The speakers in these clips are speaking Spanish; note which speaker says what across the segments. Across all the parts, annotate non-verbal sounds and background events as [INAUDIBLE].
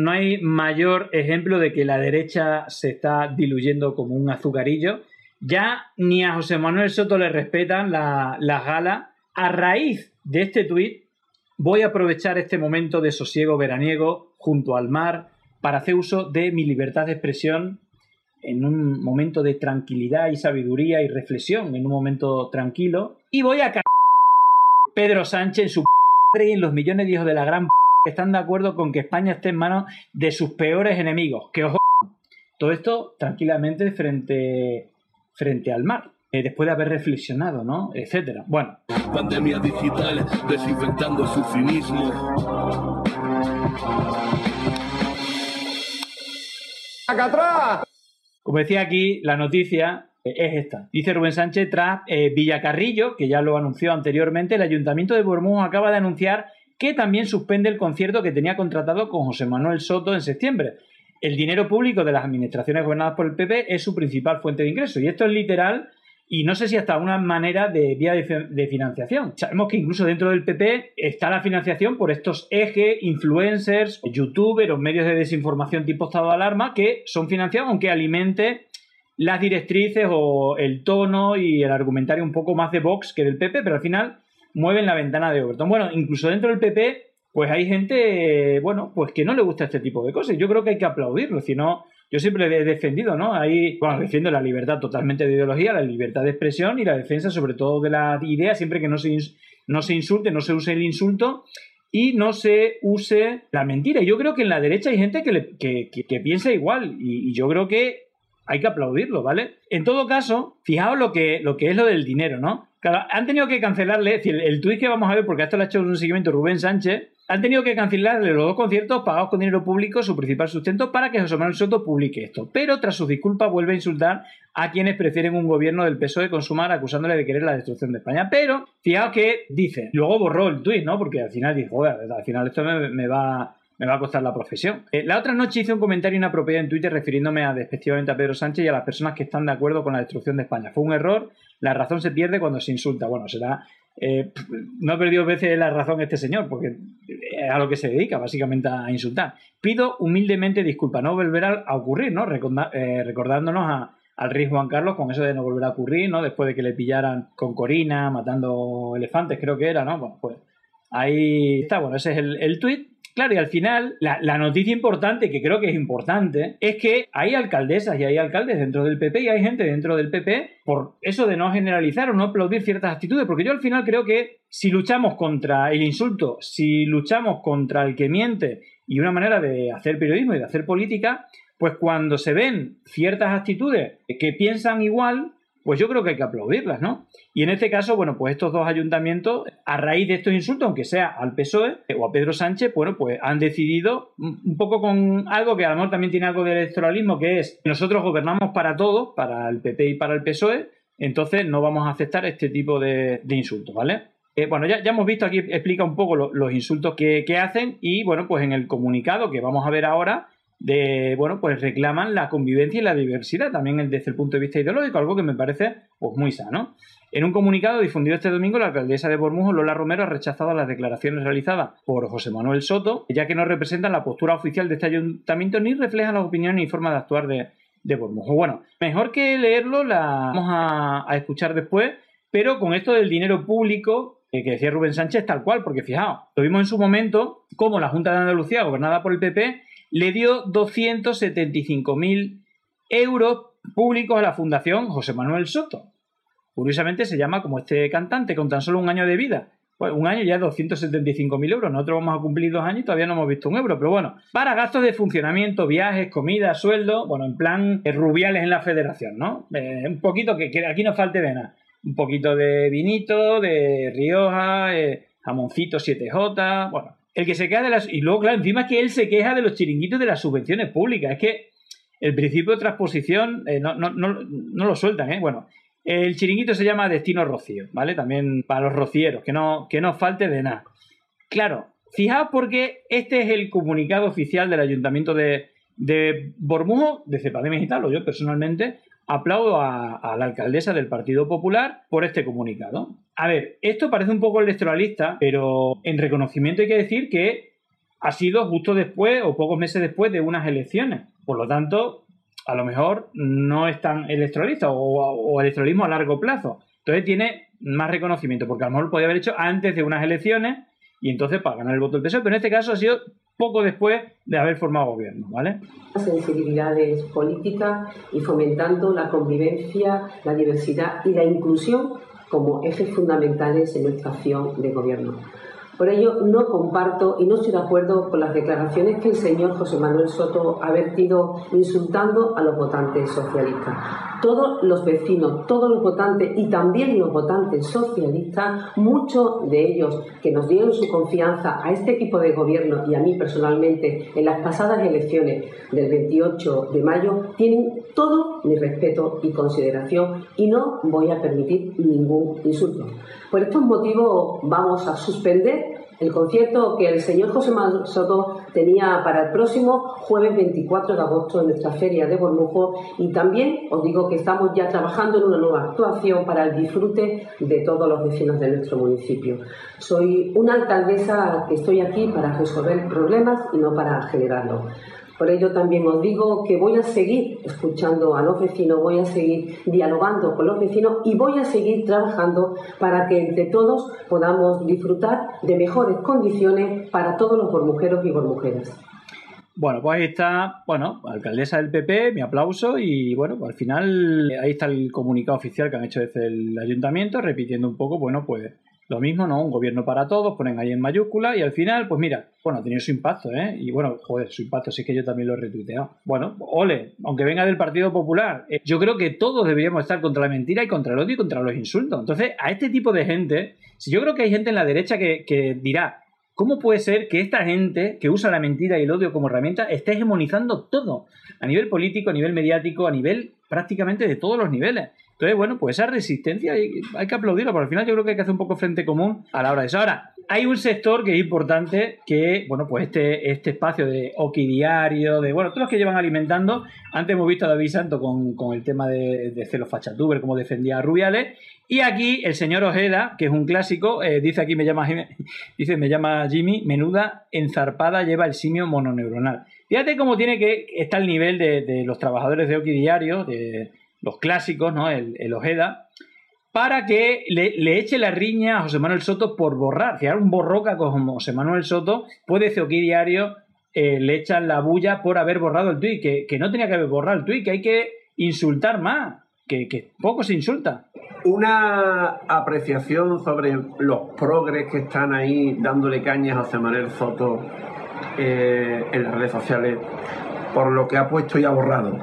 Speaker 1: No hay mayor ejemplo de que la derecha se está diluyendo como un azucarillo. Ya ni a José Manuel Soto le respetan las la galas. A raíz de este tuit, voy a aprovechar este momento de sosiego veraniego junto al mar para hacer uso de mi libertad de expresión en un momento de tranquilidad y sabiduría y reflexión, en un momento tranquilo. Y voy a Pedro Sánchez su y en los millones de hijos de la gran están de acuerdo con que España esté en manos de sus peores enemigos. Que ojo, todo esto tranquilamente frente, frente al mar. Eh, después de haber reflexionado, ¿no? Etcétera. Bueno. Pandemia digital, desinfectando su cinismo. ¡Acá atrás! Como decía aquí, la noticia eh, es esta. Dice Rubén Sánchez tras eh, Villacarrillo, que ya lo anunció anteriormente, el Ayuntamiento de Bormujos acaba de anunciar que también suspende el concierto que tenía contratado con José Manuel Soto en septiembre. El dinero público de las administraciones gobernadas por el PP es su principal fuente de ingresos. Y esto es literal y no sé si hasta una manera de vía de, financiación. Sabemos que incluso dentro del PP está la financiación por estos ejes, influencers, youtubers medios de desinformación tipo estado de alarma que son financiados aunque alimente las directrices o el tono y el argumentario un poco más de Vox que del PP, pero al final mueven la ventana de Overton. Bueno, incluso dentro del PP, pues hay gente, bueno, pues que no le gusta este tipo de cosas. Yo creo que hay que aplaudirlo, si no, yo siempre he defendido, ¿no? Ahí, bueno, defiendo la libertad totalmente de ideología, la libertad de expresión y la defensa sobre todo de la idea, siempre que no se, no se insulte, no se use el insulto y no se use la mentira. Yo creo que en la derecha hay gente que, que, piensa igual y, yo creo que hay que aplaudirlo, ¿vale? En todo caso, fijaos lo que, lo que es lo del dinero, ¿no? Claro, han tenido que cancelarle, es decir, el tuit que vamos a ver, porque esto lo ha hecho un seguimiento Rubén Sánchez, han tenido que cancelarle los dos conciertos pagados con dinero público, su principal sustento, para que José Manuel Soto publique esto. Pero tras sus disculpas vuelve a insultar a quienes prefieren un gobierno del PSOE con Sumar acusándole de querer la destrucción de España. Pero, fijaos que dice, luego borró el tuit, ¿no? Porque al final dijo, al final esto me va me va a costar la profesión. Eh, la otra noche hice un comentario inapropiado en Twitter refiriéndome a, despectivamente a Pedro Sánchez y a las personas que están de acuerdo con la destrucción de España. Fue un error, la razón se pierde cuando se insulta. Bueno, será... Eh, no ha perdido veces la razón este señor, porque es a lo que se dedica, básicamente a insultar. Pido humildemente disculpas, no volverá a ocurrir, ¿no? Eh, recordándonos al rey Juan Carlos con eso de no volver a ocurrir, ¿no? Después de que le pillaran con Corina, matando elefantes, creo que era, ¿no? Bueno, pues ahí está, bueno, ese es el, el tuit. Claro, y al final, la, noticia importante, que creo que es importante, es que hay alcaldesas y hay alcaldes dentro del PP y hay gente dentro del PP por eso de no generalizar o no aplaudir ciertas actitudes, porque yo al final creo que si luchamos contra el insulto, si luchamos contra el que miente y una manera de hacer periodismo y de hacer política, pues cuando se ven ciertas actitudes que piensan igual, pues yo creo que hay que aplaudirlas, ¿no? Y en este caso, bueno, pues estos dos ayuntamientos, a raíz de estos insultos, aunque sea al PSOE o a Pedro Sánchez, bueno, pues han decidido un poco con algo que a lo mejor también tiene algo de electoralismo, que es nosotros gobernamos para todos, para el PP y para el PSOE, entonces no vamos a aceptar este tipo de, insultos, ¿vale? Eh, bueno, ya, hemos visto aquí, explica un poco los insultos que hacen y, bueno, pues en el comunicado que vamos a ver ahora, de, bueno, pues reclaman la convivencia y la diversidad, también desde el punto de vista ideológico, algo que me parece pues muy sano. En un comunicado difundido este domingo, la alcaldesa de Bormujo, Lola Romero, ha rechazado las declaraciones realizadas por José Manuel Soto, ya que no representan la postura oficial de este ayuntamiento ni reflejan las opiniones y formas de actuar de, Bormujo. Bueno, mejor que leerlo, la vamos a, escuchar después, pero con esto del dinero público que decía Rubén Sánchez tal cual, porque fijaos, lo vimos en su momento como la Junta de Andalucía, gobernada por el PP, le dio 275.000 euros públicos a la Fundación José Manuel Soto. Curiosamente se llama como este cantante con tan solo un año de vida. Pues un año ya 275.000 euros. Nosotros vamos a cumplir dos años y todavía no hemos visto un euro. Pero bueno, para gastos de funcionamiento, viajes, comida, sueldo, bueno, en plan eh, rubiales en la federación, ¿no? Eh, un poquito que, aquí no falte de nada. Un poquito de vinito, de Rioja, eh, jamoncito 7J, bueno, el que se queja de las. Y luego, claro, encima que él se queja de los chiringuitos de las subvenciones públicas. Es que el principio de transposición eh, no, lo sueltan, ¿eh? Bueno, el chiringuito se llama Destino Rocío, ¿vale? También para los rocieros, que no, que no falte de nada. Claro, fijaos porque este es el comunicado oficial del Ayuntamiento de, de Bormujo, de Cepademe y o yo personalmente, aplaudo a, la alcaldesa del Partido Popular por este comunicado. A ver, esto parece un poco electoralista, pero en reconocimiento hay que decir que ha sido justo después o pocos meses después de unas elecciones. Por lo tanto, a lo mejor no es tan electoralista o, electoralismo a largo plazo. Entonces tiene más reconocimiento, porque a lo mejor lo podía haber hecho antes de unas elecciones y entonces para ganar el voto del PSOE, pero en este caso ha sido poco después de haber formado gobierno, ¿vale?
Speaker 2: Sensibilidades políticas y fomentando la convivencia, la diversidad y la inclusión como ejes fundamentales en nuestra acción de gobierno. Por ello, no comparto y no estoy de acuerdo con las declaraciones que el señor José Manuel Soto ha vertido insultando a los votantes socialistas. Todos los vecinos, todos los votantes y también los votantes socialistas, muchos de ellos que nos dieron su confianza a este equipo de gobierno y a mí personalmente en las pasadas elecciones del 28 de mayo, tienen todo mi respeto y consideración y no voy a permitir ningún insulto. Por estos motivos vamos a suspender el concierto que el señor José Soto tenía para el próximo jueves 24 de agosto en nuestra feria de Bormujo y también os digo que estamos ya trabajando en una nueva actuación para el disfrute de todos los vecinos de nuestro municipio. Soy una alcaldesa que estoy aquí para resolver problemas y no para generarlos. Por ello también os digo que voy a seguir escuchando a los vecinos, voy a seguir dialogando con los vecinos y voy a seguir trabajando para que entre todos podamos disfrutar de mejores condiciones para todos los bormujeros y bormujeras.
Speaker 1: Bueno, pues ahí está, bueno, alcaldesa del PP, mi aplauso y bueno, al final ahí está el comunicado oficial que han hecho desde el ayuntamiento, repitiendo un poco, bueno, pues lo mismo, ¿no? Un gobierno para todos, ponen ahí en mayúscula y al final, pues mira, bueno, ha tenido su impacto, ¿eh? Y bueno, joder, su impacto, sí que yo también lo he retuiteado. Bueno, ole, aunque venga del Partido Popular, eh, yo creo que todos deberíamos estar contra la mentira y contra el odio y contra los insultos. Entonces, a este tipo de gente, si yo creo que hay gente en la derecha que, que dirá, ¿Cómo puede ser que esta gente que usa la mentira y el odio como herramienta esté hegemonizando todo? A nivel político, a nivel mediático, a nivel prácticamente de todos los niveles. Entonces, bueno, pues esa resistencia hay, que aplaudirla, porque al final yo creo que hay que hacer un poco frente común a la hora de eso. Ahora, hay un sector que es importante que, bueno, pues este, este espacio de Oki de, bueno, todos los que llevan alimentando, antes hemos visto a David Santo con, el tema de, de Celo Fachatuber, cómo defendía a Rubiales, y aquí el señor Ojeda, que es un clásico, eh, dice aquí, me llama, [LAUGHS] dice, me llama Jimmy, menuda enzarpada lleva el simio mononeuronal. Fíjate cómo tiene que estar el nivel de, los trabajadores de Oki de los clásicos, ¿no? El, Ojeda, para que le, eche la riña a José Manuel Soto por borrar. Si un borroca con José Manuel Soto, puede Oki Diario eh, le echan la bulla por haber borrado el tuit, que, que no tenía que haber borrado el tuit, que hay que insultar más que, poco se insulta.
Speaker 3: Una apreciación sobre los progres que están ahí dándole cañas a José Manuel Soto eh, en las redes sociales por lo que ha puesto y ha borrado.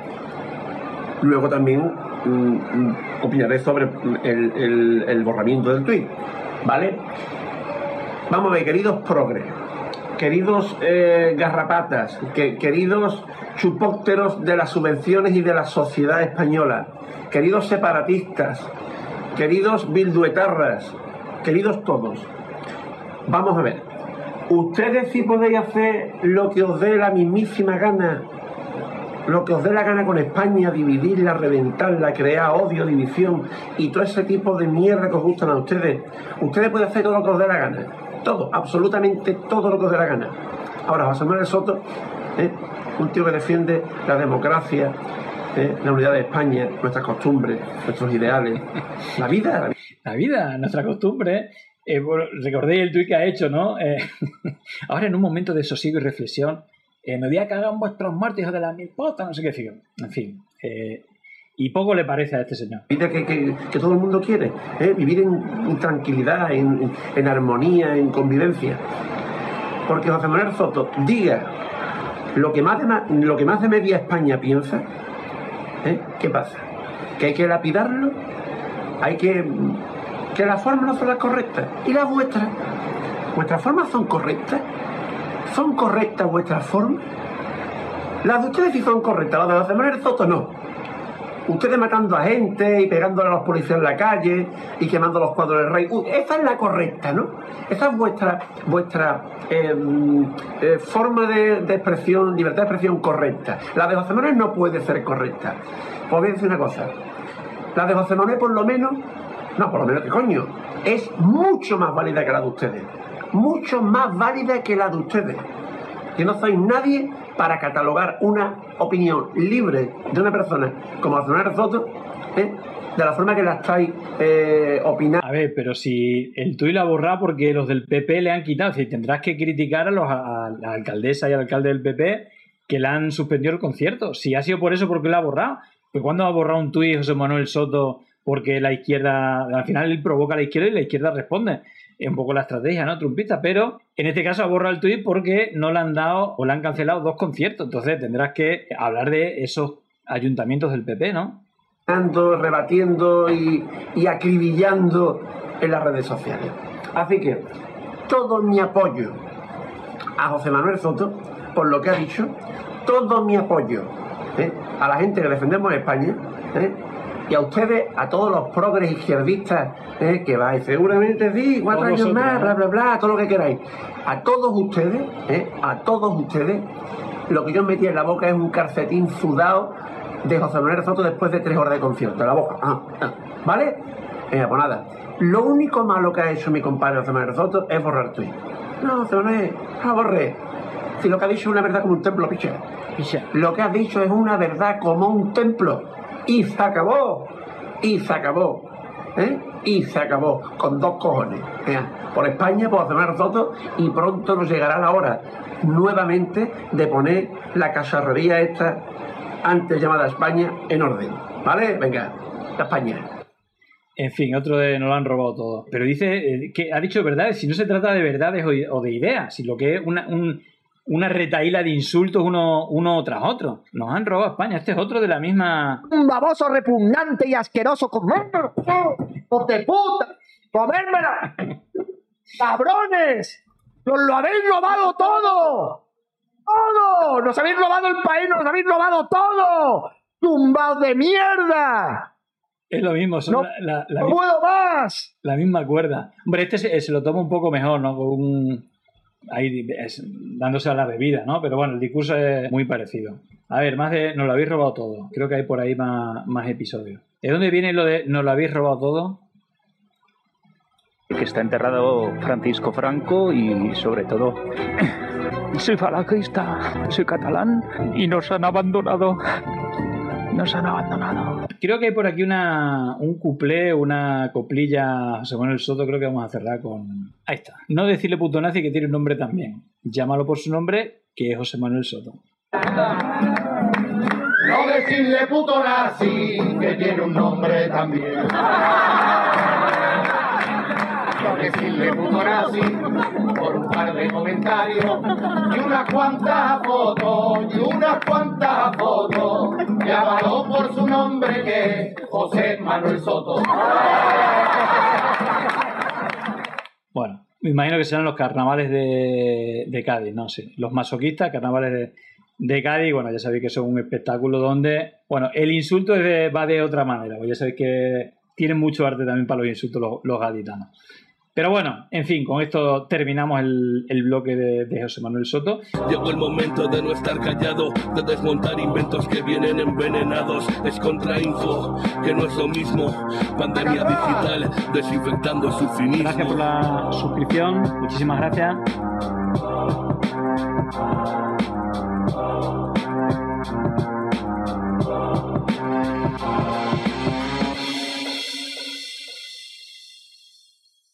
Speaker 3: Luego también mm, mm, opinaré sobre el, borramiento del tweet. ¿Vale? Vamos a ver, queridos progres, queridos eh, garrapatas, queridos chupócteros de las subvenciones y de la sociedad española, queridos separatistas, queridos bilduetarras, queridos todos, vamos a ver, ustedes sí podéis hacer lo que os dé la mismísima gana, lo que os dé la gana con España, dividirla, reventarla, crear odio, división y todo ese tipo de mierda que os gustan a ustedes. Ustedes pueden hacer todo lo que os dé la gana, todo, absolutamente todo lo que os dé la gana. Ahora, José Manuel Soto, ¿eh? un tío que defiende la democracia, la unidad de España, nuestras costumbres, nuestros ideales, la vida.
Speaker 1: La vida, nuestra costumbre. Eh, recordé el tuit que ha hecho, ¿no? Eh, [LAUGHS] ahora en un momento de sosiego y reflexión, eh, me voy a cagar en vuestros muertos, hijos de la mil no sé qué, en fin. y poco le parece a este señor.
Speaker 3: Vida que, que, todo el mundo quiere, vivir en, tranquilidad, en, en, armonía, en convivencia. Porque José Manuel Soto diga lo que más de, lo que más de media España piensa, ¿Eh? ¿Qué pasa? ¿Que hay que lapidarlo? ¿Hay que... que las formas no son las correctas? ¿Y las vuestras? ¿Vuestras formas son correctas? ¿Son correctas vuestras formas? Las de ustedes sí son correctas, las de los demás Soto no. Ustedes matando a gente y pegándole a los policías en la calle y quemando los cuadros del rey. esa es la correcta, ¿no? Esa es vuestra, vuestra em, eh, forma de, expresión, libertad de expresión correcta. La de José Manuel no puede ser correcta. Pues voy a decir una cosa. La de José Manuel, por lo menos, no, por lo menos, ¿qué coño? Es mucho más válida que la de ustedes. Mucho más válida que la de ustedes. que no sois nadie para catalogar una opinión libre de una persona como Aznar Soto, ¿eh? de la forma que la estáis eh, opinando.
Speaker 1: A ver, pero si el tuit lo ha borrado porque los del PP le han quitado, si tendrás que criticar a, los, a la alcaldesa y al alcalde del PP que le han suspendido el concierto. Si ha sido por eso, ¿por qué lo ha borrado? Pues cuando ha borrado un tuit José Manuel Soto porque la izquierda, al final él provoca a la izquierda y la izquierda responde. Es un poco la estrategia, ¿no? Trumpista, pero en este caso ha borrado el tuit porque no le han dado o le han cancelado dos conciertos. Entonces tendrás que hablar de esos ayuntamientos del PP, ¿no?
Speaker 3: rebatiendo y, y acribillando en las redes sociales. Así que todo mi apoyo a José Manuel Soto por lo que ha dicho, todo mi apoyo ¿eh? a la gente que defendemos España ¿eh? Y a ustedes, a todos los progres izquierdistas ¿eh? que vais seguramente sí, cuatro años más, bla, bla, bla, todo lo que queráis. A todos ustedes, a todos ustedes, lo que yo metí en la boca es un calcetín sudado de José Manuel Soto después de tres horas de concierto, en la boca. Ah, ah. ¿Vale? pues nada. Lo único malo que ha hecho mi compadre José Manuel Soto es borrar tweet. No, José Manuel, no borré. Si lo que ha dicho es una verdad como un templo, picha. Lo que ha dicho es una verdad como un templo. Y se acabó. Y se acabó. ¿Eh? Y se acabó. Con dos cojones. por España, por hacer fotos y pronto nos llegará la hora nuevamente de poner la cacharrería esta antes llamada España en orden. ¿Vale? Venga, España.
Speaker 1: En fin, otro de no lo han robado todo. Pero dice eh, que ha dicho verdades, si no se trata de verdades o de ideas, si lo que es una, un, una retaíla de insultos uno, uno tras otro. Nos han robado España. Este es otro de la misma.
Speaker 4: Un baboso repugnante y asqueroso. ¡Comérmelo! de puta! ¡Comérmela! ¡Cabrones! ¡Nos lo habéis robado todo! ¡Todo! ¡Nos habéis robado el país! ¡Nos habéis robado todo! ¡Tumbados de mierda!
Speaker 1: Es lo mismo,
Speaker 4: no, puedo más.
Speaker 1: La misma cuerda. Hombre, este se, se, lo toma un poco mejor, ¿no? Con un, ahí dándose a la bebida, ¿no? Pero bueno, el discurso es muy parecido. A ver, más de nos lo habéis robado todo. Creo que hay por ahí más, más episodios. ¿De dónde viene lo de nos lo habéis robado todo?
Speaker 5: Que está enterrado Francisco Franco y sobre todo [CLEARS THROAT] soy falangista, soy catalán y nos han abandonado. Nos han abandonado.
Speaker 1: Creo que hay por aquí una, un cuplé, una coplilla, según el Soto, creo que vamos a cerrar con... Ahí está. No decirle puto nazi que tiene un nombre también. Llámalo por su nombre, que es José Manuel Soto.
Speaker 6: No decirle puto nazi que tiene un nombre también decirle puto nazi por un par de comentarios y unas cuantas fotos y unas cuantas fotos llámalo por su nombre que José Manuel Soto
Speaker 1: bueno me imagino que serán los carnavales de, de Cádiz, no sé, los masoquistas, carnavales de, de Cádiz, bueno, ya sabéis que son un espectáculo donde, bueno, el insulto va de otra manera, pues ya sabéis que tienen mucho arte también para los insultos los gaditanos. Pero bueno, en fin, con esto terminamos el, bloque de, José Manuel Soto.
Speaker 7: Llegó el momento de no estar callado, de desmontar inventos que vienen envenenados. Es contrainfo, que no es lo mismo. Pandemia digital, desinfectando su finismo.
Speaker 1: Gracias por la suscripción, muchísimas gracias.